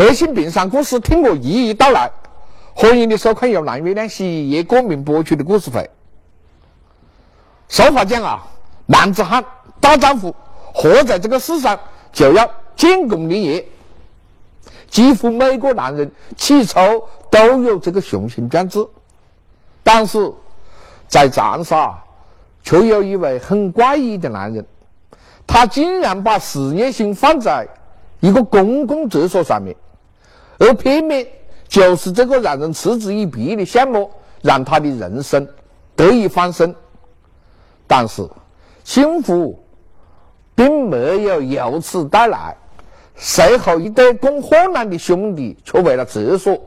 百姓病伤故事，听我一一道来。欢迎你收看由蓝月亮洗衣液冠名播出的故事会。俗话讲啊，男子汉大丈夫，活在这个世上就要建功立业。几乎每个男人起初都有这个雄心壮志，但是在长沙却有一位很怪异的男人，他竟然把事业心放在一个公共厕所上面。而偏偏就是这个让人嗤之以鼻的项目，让他的人生得以翻身。但是幸福并没有由此带来。随后一对共患难的兄弟却为了厕所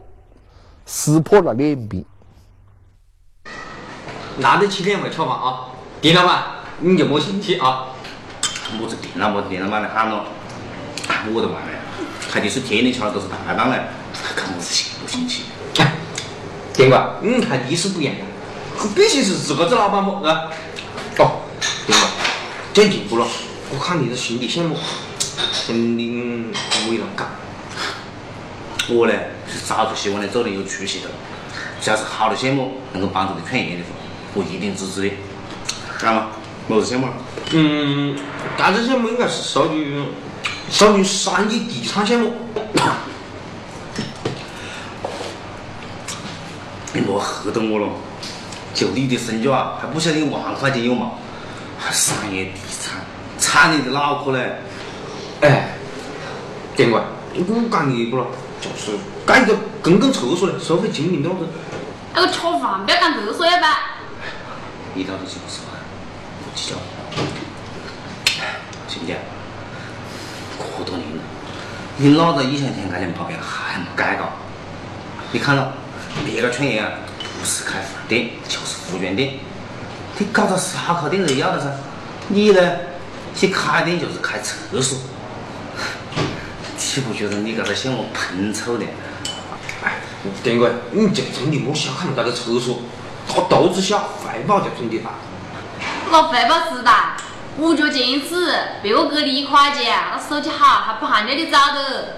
撕破了脸皮。拿得起两位吃饭啊，店老板你就莫生气啊。么子店老板店老板来喊了，我的妈呀！还得是天天吃的都是大档嘞，看么子气不生气？店官，你看你是不一样，必须是自个子老板不？啊？哦，店官，讲进步了，我看你的兄弟项目肯定不会难干。我呢是早就希望你做点有出息的，只要是好的项目能够帮助你创业的话，我一定支持你。干嘛？么子项目？嗯，这个项目应该是属于。属于商业地产项目，你莫吓到我了。就你的身价还不晓得一万块钱有吗？商业地产，踩你的脑壳嘞！哎，店管，我讲你不了，就是干一个公共厕所嘞，收费精明多子。那个吃饭不要干厕所要吧？你到底是不是嘛？不计较，兄弟。可多年了，你老子以前天开的毛病还没改过。你看到别个创业啊，不是开饭店就是服务店，你搞个烧烤店就要了噻。你呢，去开店就是开厕所，你不觉得你这个像我喷臭的？哎，店哥，你就真的莫小看了这个厕所，它肚子小，怀抱就真的大。我怀抱是大。五角钱一次，别个给你一块钱，那手机好，还不喊你的早的。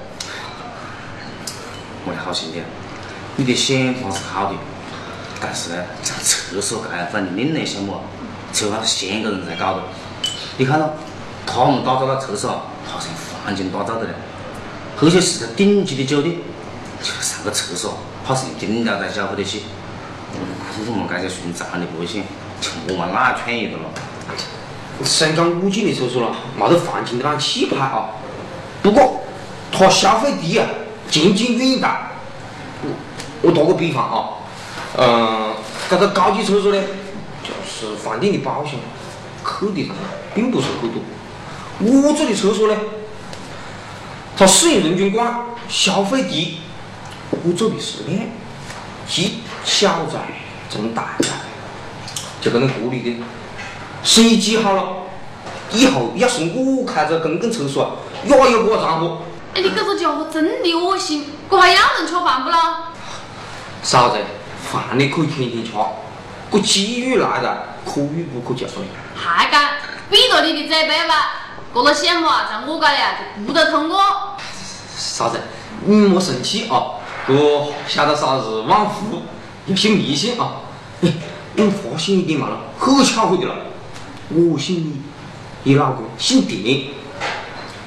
我的好兄弟，你的想法是好的，但是呢，在厕所这样的另类项目，只有那些个人才搞的。你看到他们打造的厕所，好像黄金打造的嘞，而且是在顶级的酒店，就上个厕所，怕是一丁点都消费得起。我们这些寻常的百姓，就我们哪创业的了？香港五金的厕所了，没得黄金的那气派啊。不过，它消费低啊，前景远大。我打个比方啊，嗯，这个高级厕所呢，就是饭店的包厢，客的并不是很多。我这的厕所呢，它适应人均广，消费低，我走的是量，即小财挣大财，就跟那过里的。生意记好了，以后要是我开着公共厕所，也有个账户。哎，你这个家伙真的恶心，我还要人吃饭不啦？嫂子，饭你可以天天吃，这机遇来了，可遇不可求。还敢闭着你的嘴巴吧？这个项目啊，在我这里啊就不得通过。嫂子，你莫生气啊！我晓得嫂子旺夫，有些迷信啊！你你发现一点嘛了？很巧合的了。我姓李，你老公姓田，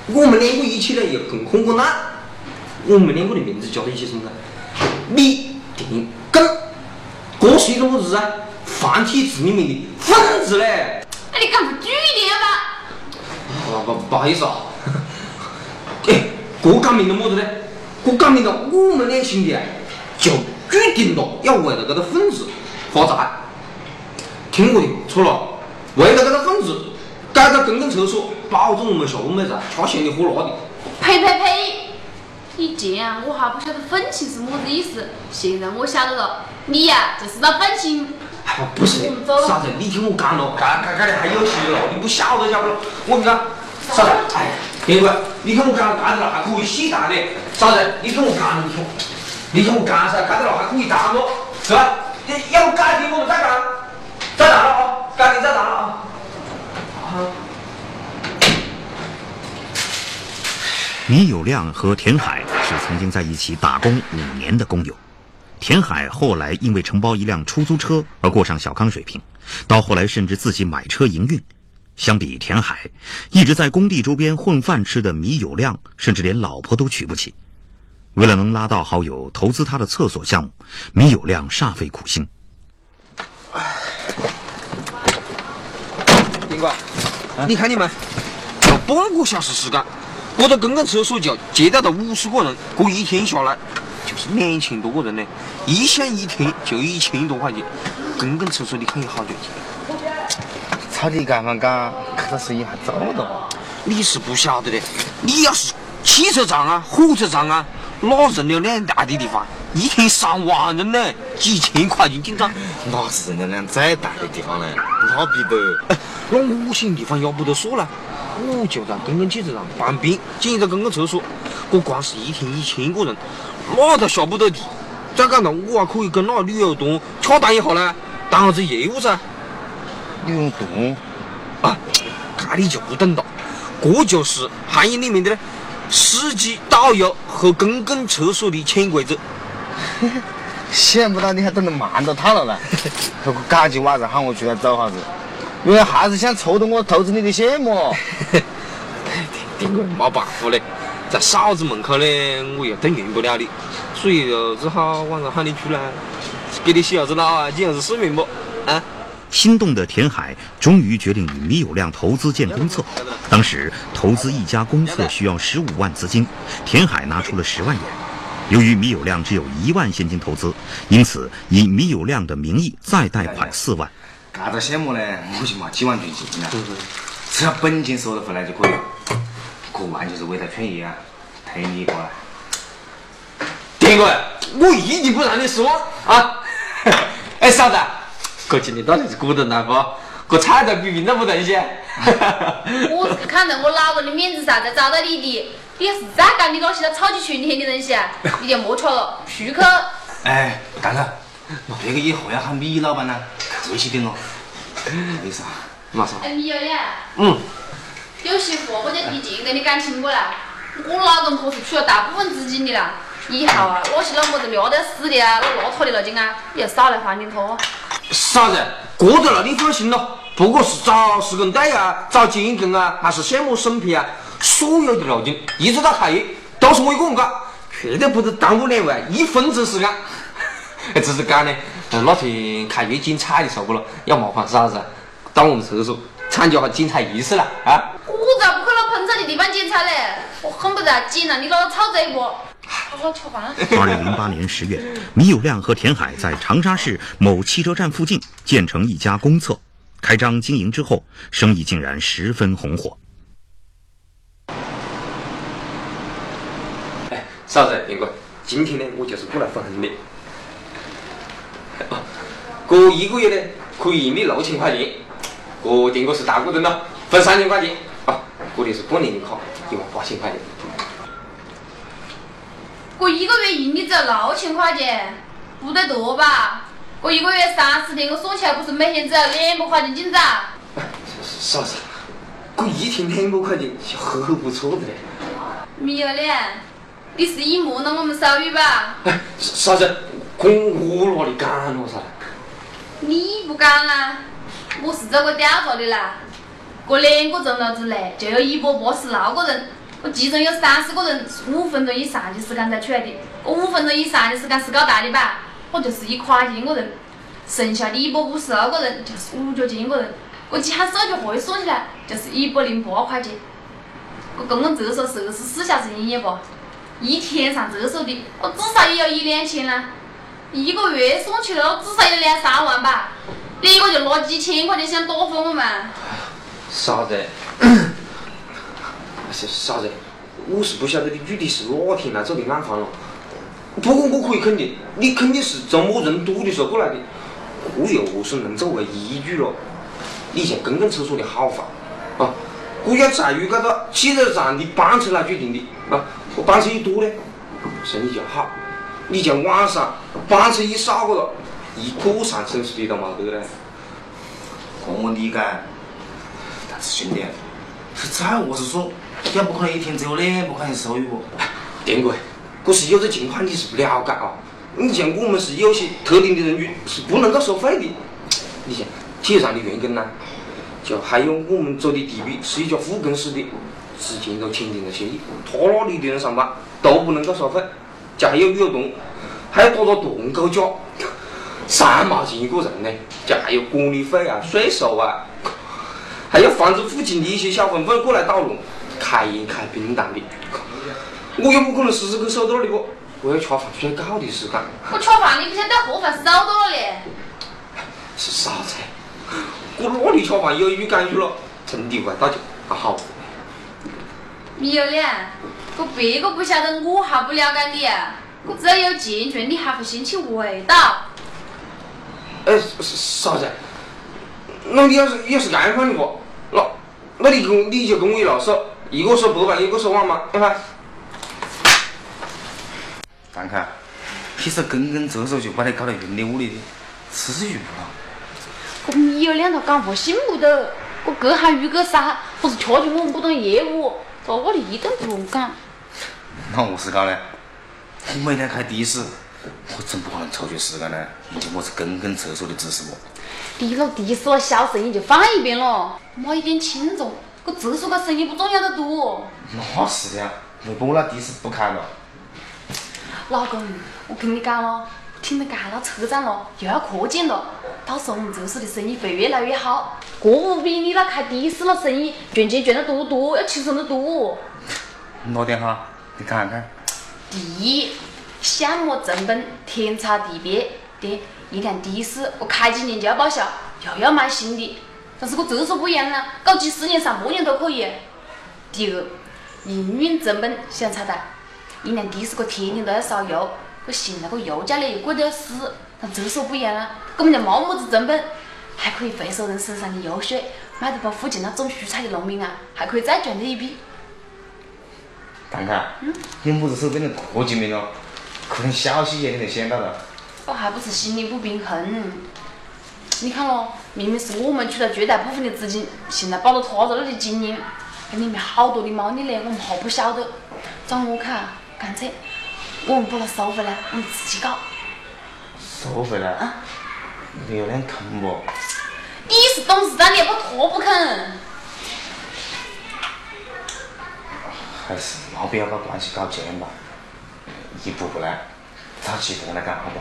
我们两个一起呢又更混过难。我们两个的名字加在一起什么？李田根，这是一种么子啊？繁体字里面的分子嘞。哎，你干嘛注意吧？不不不好意思啊。哎，这讲明了么子呢？这讲明了我们两兄弟啊，就注定了要为了这个分子发财。听我的，错了。为了这个份子，改个公共厕所，保证我们下午妹子吃咸的喝辣的。呸呸呸！以前啊，我还不晓得愤青是么子意思，现在我晓得了，你呀就是那愤青。不是，啥子？你听我讲咯，干干干的还有戏了，你不晓得晓不咯？我跟你讲，啥子？哎，别管，你听我讲，干的了还可以洗蛋的，啥子？你听我讲，你听，我讲噻，干的了还可以打咯，是吧？你要改天我们再干，再打了啊！赶紧再打了啊！倪有亮和田海是曾经在一起打工五年的工友。田海后来因为承包一辆出租车而过上小康水平，到后来甚至自己买车营运。相比田海，一直在工地周边混饭吃的米有亮，甚至连老婆都娶不起。为了能拉到好友投资他的厕所项目，米有亮煞费苦心。丁哥，你看你们，要半个小时时间，我的公共厕所就接待了五十个人，过一天下来就是两千多个人呢，一想一天就一千多块钱，公共厕所你看有好赚钱？草地干饭干，看这生意还早的。你是不晓得的，你要是汽车站啊、火车站啊，那人流量大的地方，一天上万人呢，几千块钱进账。那是人流量再大的地方呢，那比得。那我些地方要不得说了，我就在公共汽车站旁边建一个公共厕所，我光是一天一千个人，那都下不得地。再讲了我还可以跟那旅游团洽谈一下呢，谈下子业务噻。旅游团啊，那你就不懂了，这就是行业里面的呢司机、导游和公共厕所的潜规则。想不到你还懂得瞒到他了呢，不过赶紧晚上喊我出来走下子。因为还是想凑动我投资你的项目。丁哥，没办法嘞，在嫂子门口呢，我又动员不了你，所以就只好晚上喊你出来，给你洗下子脑啊，见下子世面不？啊？心动的田海终于决定与米有亮投资建公厕。当时投资一家公厕需要十五万资金，田海拿出了十万元。由于米有亮只有一万现金投资，因此以米有亮的名义再贷款四万。干个项目呢，我就没几万准钱了，只要本金收得回来就可以了。这完全是为了创业啊，推你一把。田哥，我一定不让你失望啊！哎，嫂子，哥今天到底是鼓动来不？这菜都比平常不同些。我是看在我老公的面子上才找到你的。你要是再讲你那些超级群天的东西啊，你就莫吃了，出去。哎，干子，别个以后要喊米老板呢。客气点咯，没啥，没啥。哎，米有的。嗯。有些话我就提前跟你讲清过来。我老公可是出了大部分资金的啦，以后啊，那些那么子撂得死的啊，那邋遢的那些啊，你要少来还点他。啥子，这个了你放心咯，不管是找施工队啊，找监工啊，还是项目审批啊，所有的路径一直到开业都是我一个人干，绝对不是耽误两位一分钟时间。只是讲呢。那天开业精彩的时候不咯，要麻烦啥子到我们厕所参加下精彩仪式了啊！我咋不去那喷菜的地方剪彩嘞？我恨不得剪了你那个臭嘴巴！好吃饭。二零零八年十月，米友亮和田海在长沙市某汽车站附近建成一家公厕，开张经营之后，生意竟然十分红火。哎，嫂子，英哥，今天呢，我就是过来分红的。这一个月呢，可以盈利六千块钱。这定个是大股东了，分三千块钱。啊，这里是半年的卡，一万八千块钱。我一个月盈利只有六千块钱，不得多吧？我一个月三十天，我算起来不是每天只要两百块钱进账？嫂子，我一天两百块钱就很不错的嘞。米有亮，你是隐瞒了我们收入吧？哎，啥子，这我哪里敢了噻？你不敢啊？我是做过调查的啦。这两个钟头之内就有一百八十六个人，我其中有三十个人五分钟以上的时间才出来的。我五分钟以上的时间是搞大的吧？我就是一块钱一个人，剩下的一百五十二个人就是五角钱一个人。我几喊手续费算起来就是一百零八块钱。我公共厕所是二十四小时营业不？一天上厕所的，我至少也要一两千啦。一个月算起来至少有两三万吧，你一个就拿几千块钱想打发我们？嫂子，是嫂子，我是不晓得你具体是哪天来做的暗访了。不过我可以肯定，你肯定是周末人多的时候过来的。这又何是能作为依据了？你像公共厕所的好坏啊，这要在于这个汽车站的班车来决定的啊。我班车一多呢，生意就好。你像晚上班车一少个了，一个上城市的都冇得嘞。这我理解，但是兄弟，再我是说，也不可能一天只有两百块钱收入不？店哥，可是有这情况你是不了解啊。你像我们是有些特定的人群是不能够收费的。你像企业上的员工呢，就还有我们走的地皮是一家副公司的，之前都签订了协议，他那里的人上班都不能够收费。就还有女童，还要打到团购价，三毛钱一个人呢。加还有管理费啊、税收啊，还要防止附近的一些小混混过来捣乱，开烟开冰糖的。我又不可能时时刻守到那里不？我要吃饭睡觉的时间。我吃饭你不晓得盒饭少到了嘞？是啥子？我哪里吃饭有预感去了，真的味道就好。没有脸，我别个不晓得，我还不了解你。我只要有钱赚，你还会嫌弃味道？哎，啥子？那你要是要是这样的话，那那你跟你就跟我一老说，一个说白饭，一个说万嘛，对吧？看看，其实根根这手就把你搞得云里雾里的，至于吗？我米有两条讲话信不得，我隔行如隔山，不是瞧起我不懂业务，在我里一顿不讲。那我是干呢？你每天开的士，我怎不可能抽出时间来研究我是跟跟厕所的知识不？离了的士了，小生意就放一边了，没一点轻重，个厕所个生意不重要的多。那是的呀，为不我那的士不开了？老公，我跟你讲了，听得干了车站了，又要扩建了，到时候我们车手的生意会越来越好，过不比你那开的士那生意赚钱赚得多多，要轻松得多。哪点哈？你看看。第一，项目成本天差地别。对一辆的士我开几年就要报销，又要买新的。但是我车手不一样啊，搞几十年、上百年都可以。第二，营运成本相差大。一辆的士我天天都要烧油，个现在个油价呢又贵得要死。但车手不一样啊，根本就没么子成本，还可以回收人身上的油水，卖给把附近那种蔬菜的农民啊，还可以再赚他一笔。看看，你么子手变成科技没了？可能小细节你都想到了。我还不是心里不平衡？你看咯，明明是我们出了绝大部分的资金，现在跑到他这里经营，那里面好多的猫腻呢，我们还不晓得。照我看。干脆我们把它收回来，我们自己搞。收回来？啊？有点坑不？你是董事长，你不拖不肯？还是没必要把关系搞僵吧，一步步来，找其他人来干好不？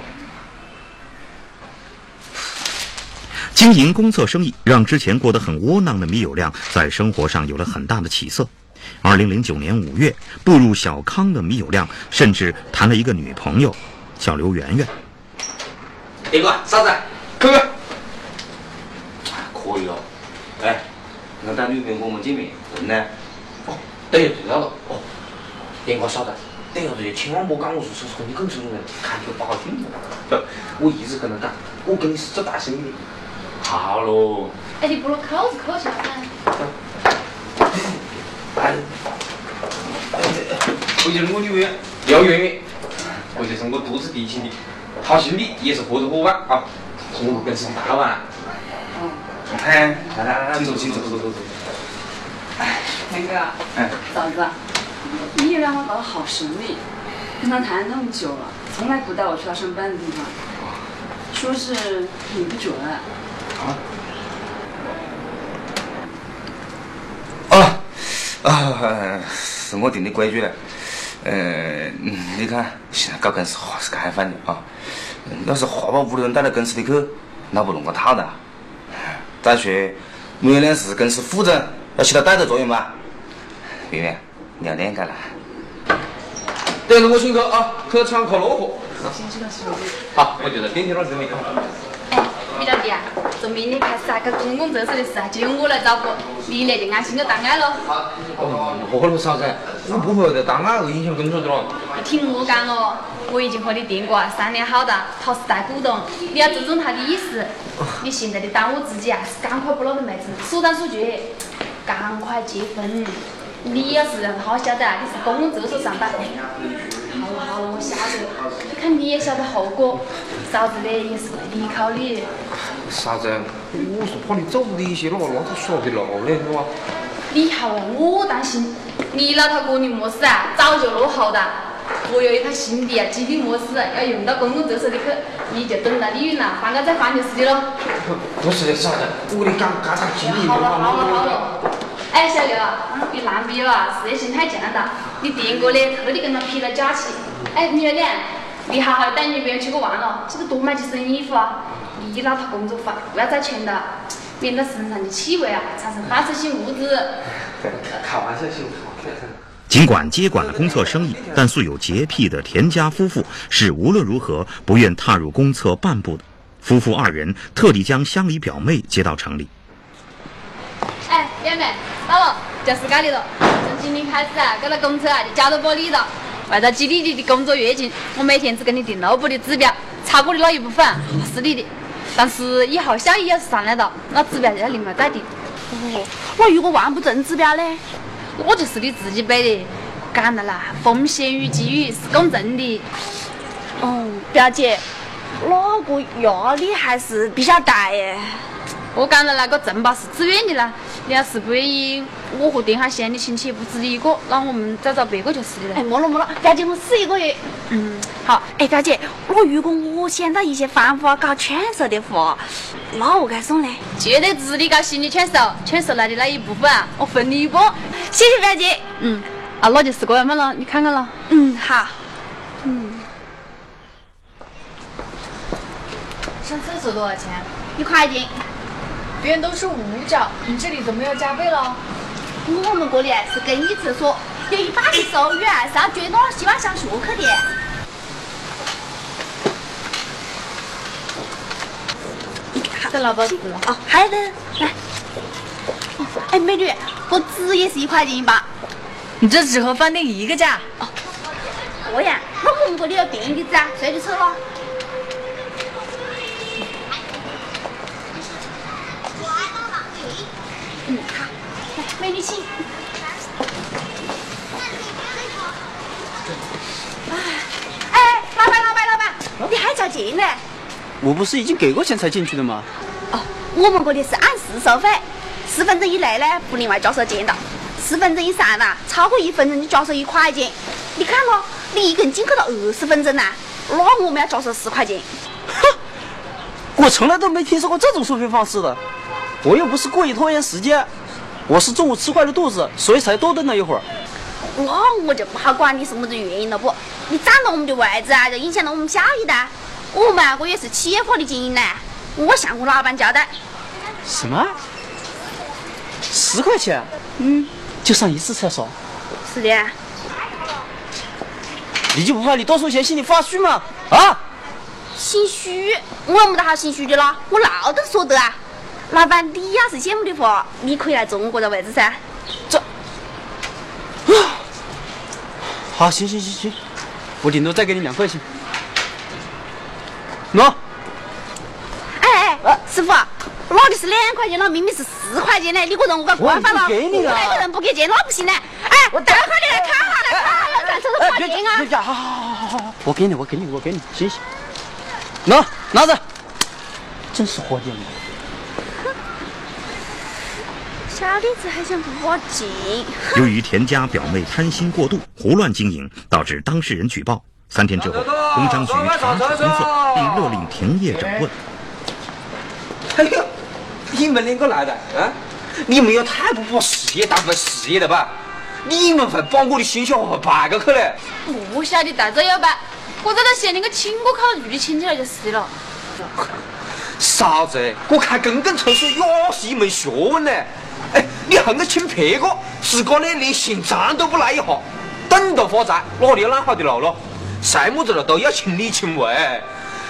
经营公厕生意，让之前过得很窝囊的米友亮，在生活上有了很大的起色。二零零九年五月，步入小康的米有亮，甚至谈了一个女朋友，叫刘媛媛。大哥，嫂子，哥哥，可以哦。哎，那带女朋友我们见面，人呢？哦，等下知道了。哦，电话嫂子，等下这些千万莫讲我是从跟工程人，看就不好听。我一直跟他讲，我跟你是做大生意。好喽。哎，你不如扣子扣起来。哎，这就是我女朋友刘媛媛，而且是我独自提亲的，她兄弟也是合作伙伴啊，是我们公司的大老板。嗯。哎，来来来，请坐，请坐，坐坐坐。哎，天哥。哎。嫂子，你也让我搞得好神秘，跟他谈了那么久了，从来不带我去他上班的地方，说是你不准。啊。啊，是我定的规矩嘞。呃，你看现在搞公司还是开放的啊。要是话把屋里人带到公司里去，那不弄个套的。再说，原来是公司副总，要起到带头作用吧？圆圆，你要练干了。等着我请客啊，去到洗手间。好，我就在电梯那儿等你。米老弟啊，从明天开始啊，搞公共厕所的事啊，就由我来照顾，你呢就安心的当爱了。哦，何了嫂子，我不会在当爱而影响工作的咯。听我讲咯，我已经和你店哥啊商量好的，他是大股东，你要尊重他的意思。你现在的当务之急啊，是赶快把那个妹子速战速决，赶快结婚。你要是让他晓得啊，你是公共厕所上班。好了好了，我晓得，你看你也晓得后果。嫂子呢也是为你考虑。嫂子，我是怕你走的一些那那他耍的漏嘞，是吧？你还为我担心？你老头哥你么事啊？早就落后了。我有一套新的激励模式，要用到公共厕所里去，你就等到李云了，换个再换就是的了。不是的，嫂子，我的刚刚才经历好了好了好了。哎，小刘啊，你男朋友啊，事业心太强了，你店哥呢特地跟他批了假期。哎，女儿俩，你好好带女朋友出去玩了，记得多买几身衣服啊。你那套工作服不要再穿了，免得身上的气味啊产生放射性物质。开玩笑，行尽管接管了公厕生意，但素有洁癖的田家夫妇是无论如何不愿踏入公厕半步的。夫妇二人特地将乡里表妹接到城里。哎，表妹。到了，就是这里了。从今天开始啊，这个公厕啊就交到我你了。为了激励你的工作跃进，我每天只给你定六步的指标，超过的那一部分是你的。但是以后效益要是上来了，那指标就要另外再定。哦，那如果完不成指标呢？那就是你自己背的。讲了啦，风险与机遇是共存的。哦，表姐，那个压力还是比较大耶。我讲了，那个承包是自愿的啦。你要是不愿意，我和电海县的亲戚不止一个，那我们再找别个就是的了。哎，莫了莫了，表姐，我试一个月。嗯，好。哎，表姐，那如果我想到一些方法搞劝说的话，那我该送呢？绝对支持你搞心理劝说，劝说来的那一部分啊，我分你一半。谢谢表姐。嗯，啊，那就是这样了，你看看了。嗯，好。嗯。上厕所多少钱？一块钱。别人都是五角，你这里怎么要加倍了？我们这里是公益厕所，有一半的收入啊是要捐到希望小学去的。这老包子了。哦，还有的，来。哎，美女，这纸也是一块钱一包。你这只和饭店一个价？哦，这样，那我们这里有便宜的纸啊，随你抽了。来，美女请。哎，老板，老板，老板，你还交钱呢？我不是已经给过钱才进去的吗？哦，我们这里是按时收费，十分钟以内呢不另外加收钱的，十分钟以上了，超过一分钟就加收一块钱。你看咯，你一个人进去了二十分钟呐，那我们要加收十块钱。哼，我从来都没听说过这种收费方式的。我又不是故意拖延时间，我是中午吃坏了肚子，所以才多等了一会儿。那我就不好管你是么子原因了不？你占了我们的位置啊，就影响了我们下一代。我们我也是企业化的经营呢，我向我老板交代。什么？十块钱？嗯，就上一次厕所？是的。你就不怕你多收钱心里发虚吗？啊？心虚？我没得好心虚的啦，我老都说得啊。老板，你要是羡慕的话，你可以来坐我这位置噻。这，好，行行行行，我顶多再给你两块钱。喏。哎哎，师傅，哪里是两块钱了？明明是四块钱呢！你个人我该惯犯了。我给你了。那个人不给钱，那不行呢。哎，我待会儿你来看哈，来看哈，咱这是花钱啊。别好好好好好，我给你，我给你，我给你，行行。喏，拿着。真是活见了。小李子还想报警。由于田家表妹贪心过度、胡乱经营，导致当事人举报。三天之后，工商局查处公厕，并勒令停业整顿。哎呀，你们两个来的啊？你们也太不把事业当回事业了吧？你们会把我的心血活败过去嘞？不晓得大这要办，我在这县里个请过考女的亲戚了就是了。嫂子，我开公共厕所也是一门学问呢。哎，你横着请别个，自个呢连姓张都不来一下，等到发财哪里有那好的路了？什么子路都要亲力亲为，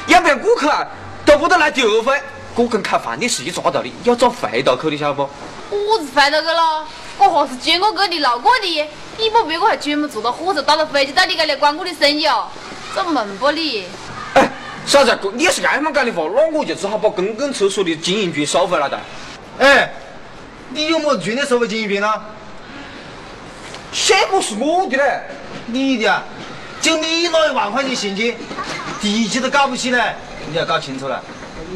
要不然顾客啊都不得来第二回。我跟开饭店是一抓到的，要找回头客你，晓得不？我是回头客了，我还是捐我哥的路过的，你把别个还专门坐到火车搭到飞机到你这里管我的生意哦？这门不你？哎，嫂子，你要是这么讲的话，那我就只好把公共厕所的经营权收回来的。哎。你有么权利收回经营权呢？项目是我的嘞，你的啊？就你那一万块钱现金，地基都搞不起来，你要搞清楚了。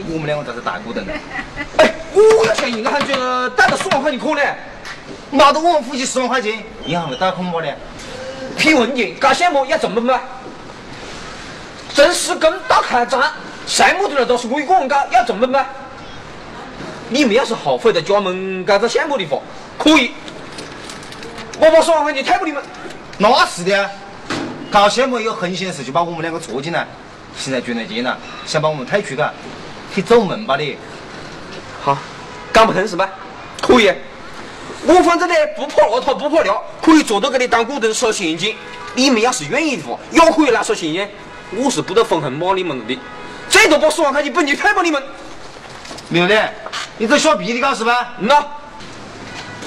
我们两个才是大股东。哎，我要向银行去贷了四万块钱可呢，拿到我们夫妻十万块钱，银行会贷款不呢？批文件搞项目要成本吗？正式跟到开张，项目的人都是我一个人搞，要成本吗？你们要是后悔在家门搞个项目的话，可以，我把十万块钱退给你们。那是的，搞项目有横闲事就把我们两个捉进来，现在赚了钱了，想把我们退出去，你走门吧你。好，讲不通是吧？可以，我反正呢不怕邋遢不怕聊，可以坐到这里当股东收现金。你们要是愿意的话，也可以来收现金，我是不得分红骂你们的，最多把十万块钱本金退给你们。刘脸，你这削皮的搞是吧？嗯呐，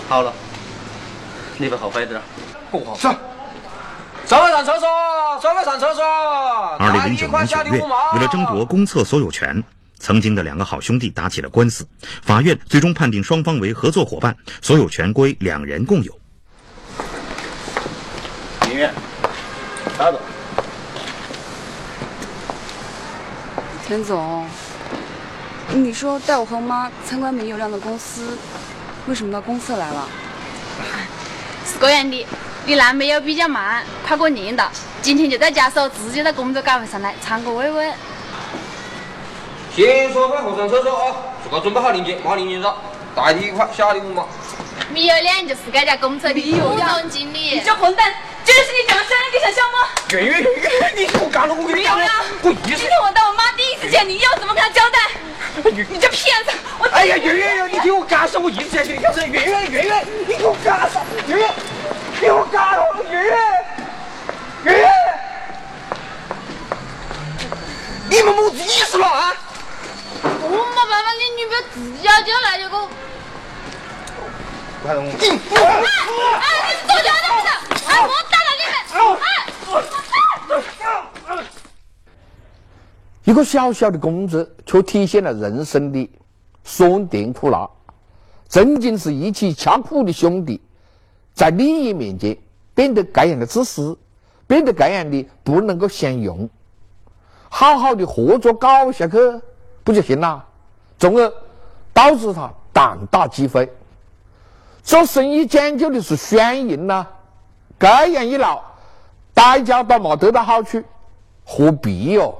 好了，你不后悔的了？上。上来上厕所，上来上厕所。二零零九年九月，为了争夺公厕所有权，曾经的两个好兄弟打起了官司。法院最终判定双方为合作伙伴，所有权归两人共有。演员，打着。田总，你说带我和妈参观没有量的公司，为什么到公司来了？是这样的，你男朋友比较忙，快过年了，今天就在家手，直接到工作岗位上来参个慰问。先说饭后上厕所啊，自个准备好零钱，马零钱上，大的一块，小的五毛。米有亮就是这家公司的副总经理。你这混蛋，这就是你讲的商业地产项目？你给我干了，我给你。今天我带我妈第一次见你，要怎么跟她交代？你这骗子！我哎呀，圆圆圆，你给我干上！我一直在跟你干上，圆圆圆圆，你给我干上！圆圆，给我干了！圆圆，圆圆，你们么子意思了啊？我没办法，你女朋友自己要进来就个。快点，哎哎，你是作假的不是？哎，我打了你们！哎。一个小小的工资，却体现了人生的酸甜苦辣。曾经是一起吃苦的兄弟，在利益面前变得这样的自私，变得这样的不能够相容。好好的合作搞下去不就行了？从而导致他胆大欺飞。做生意讲究的是双赢呐，这样一闹，大家都没得到好处，何必哟？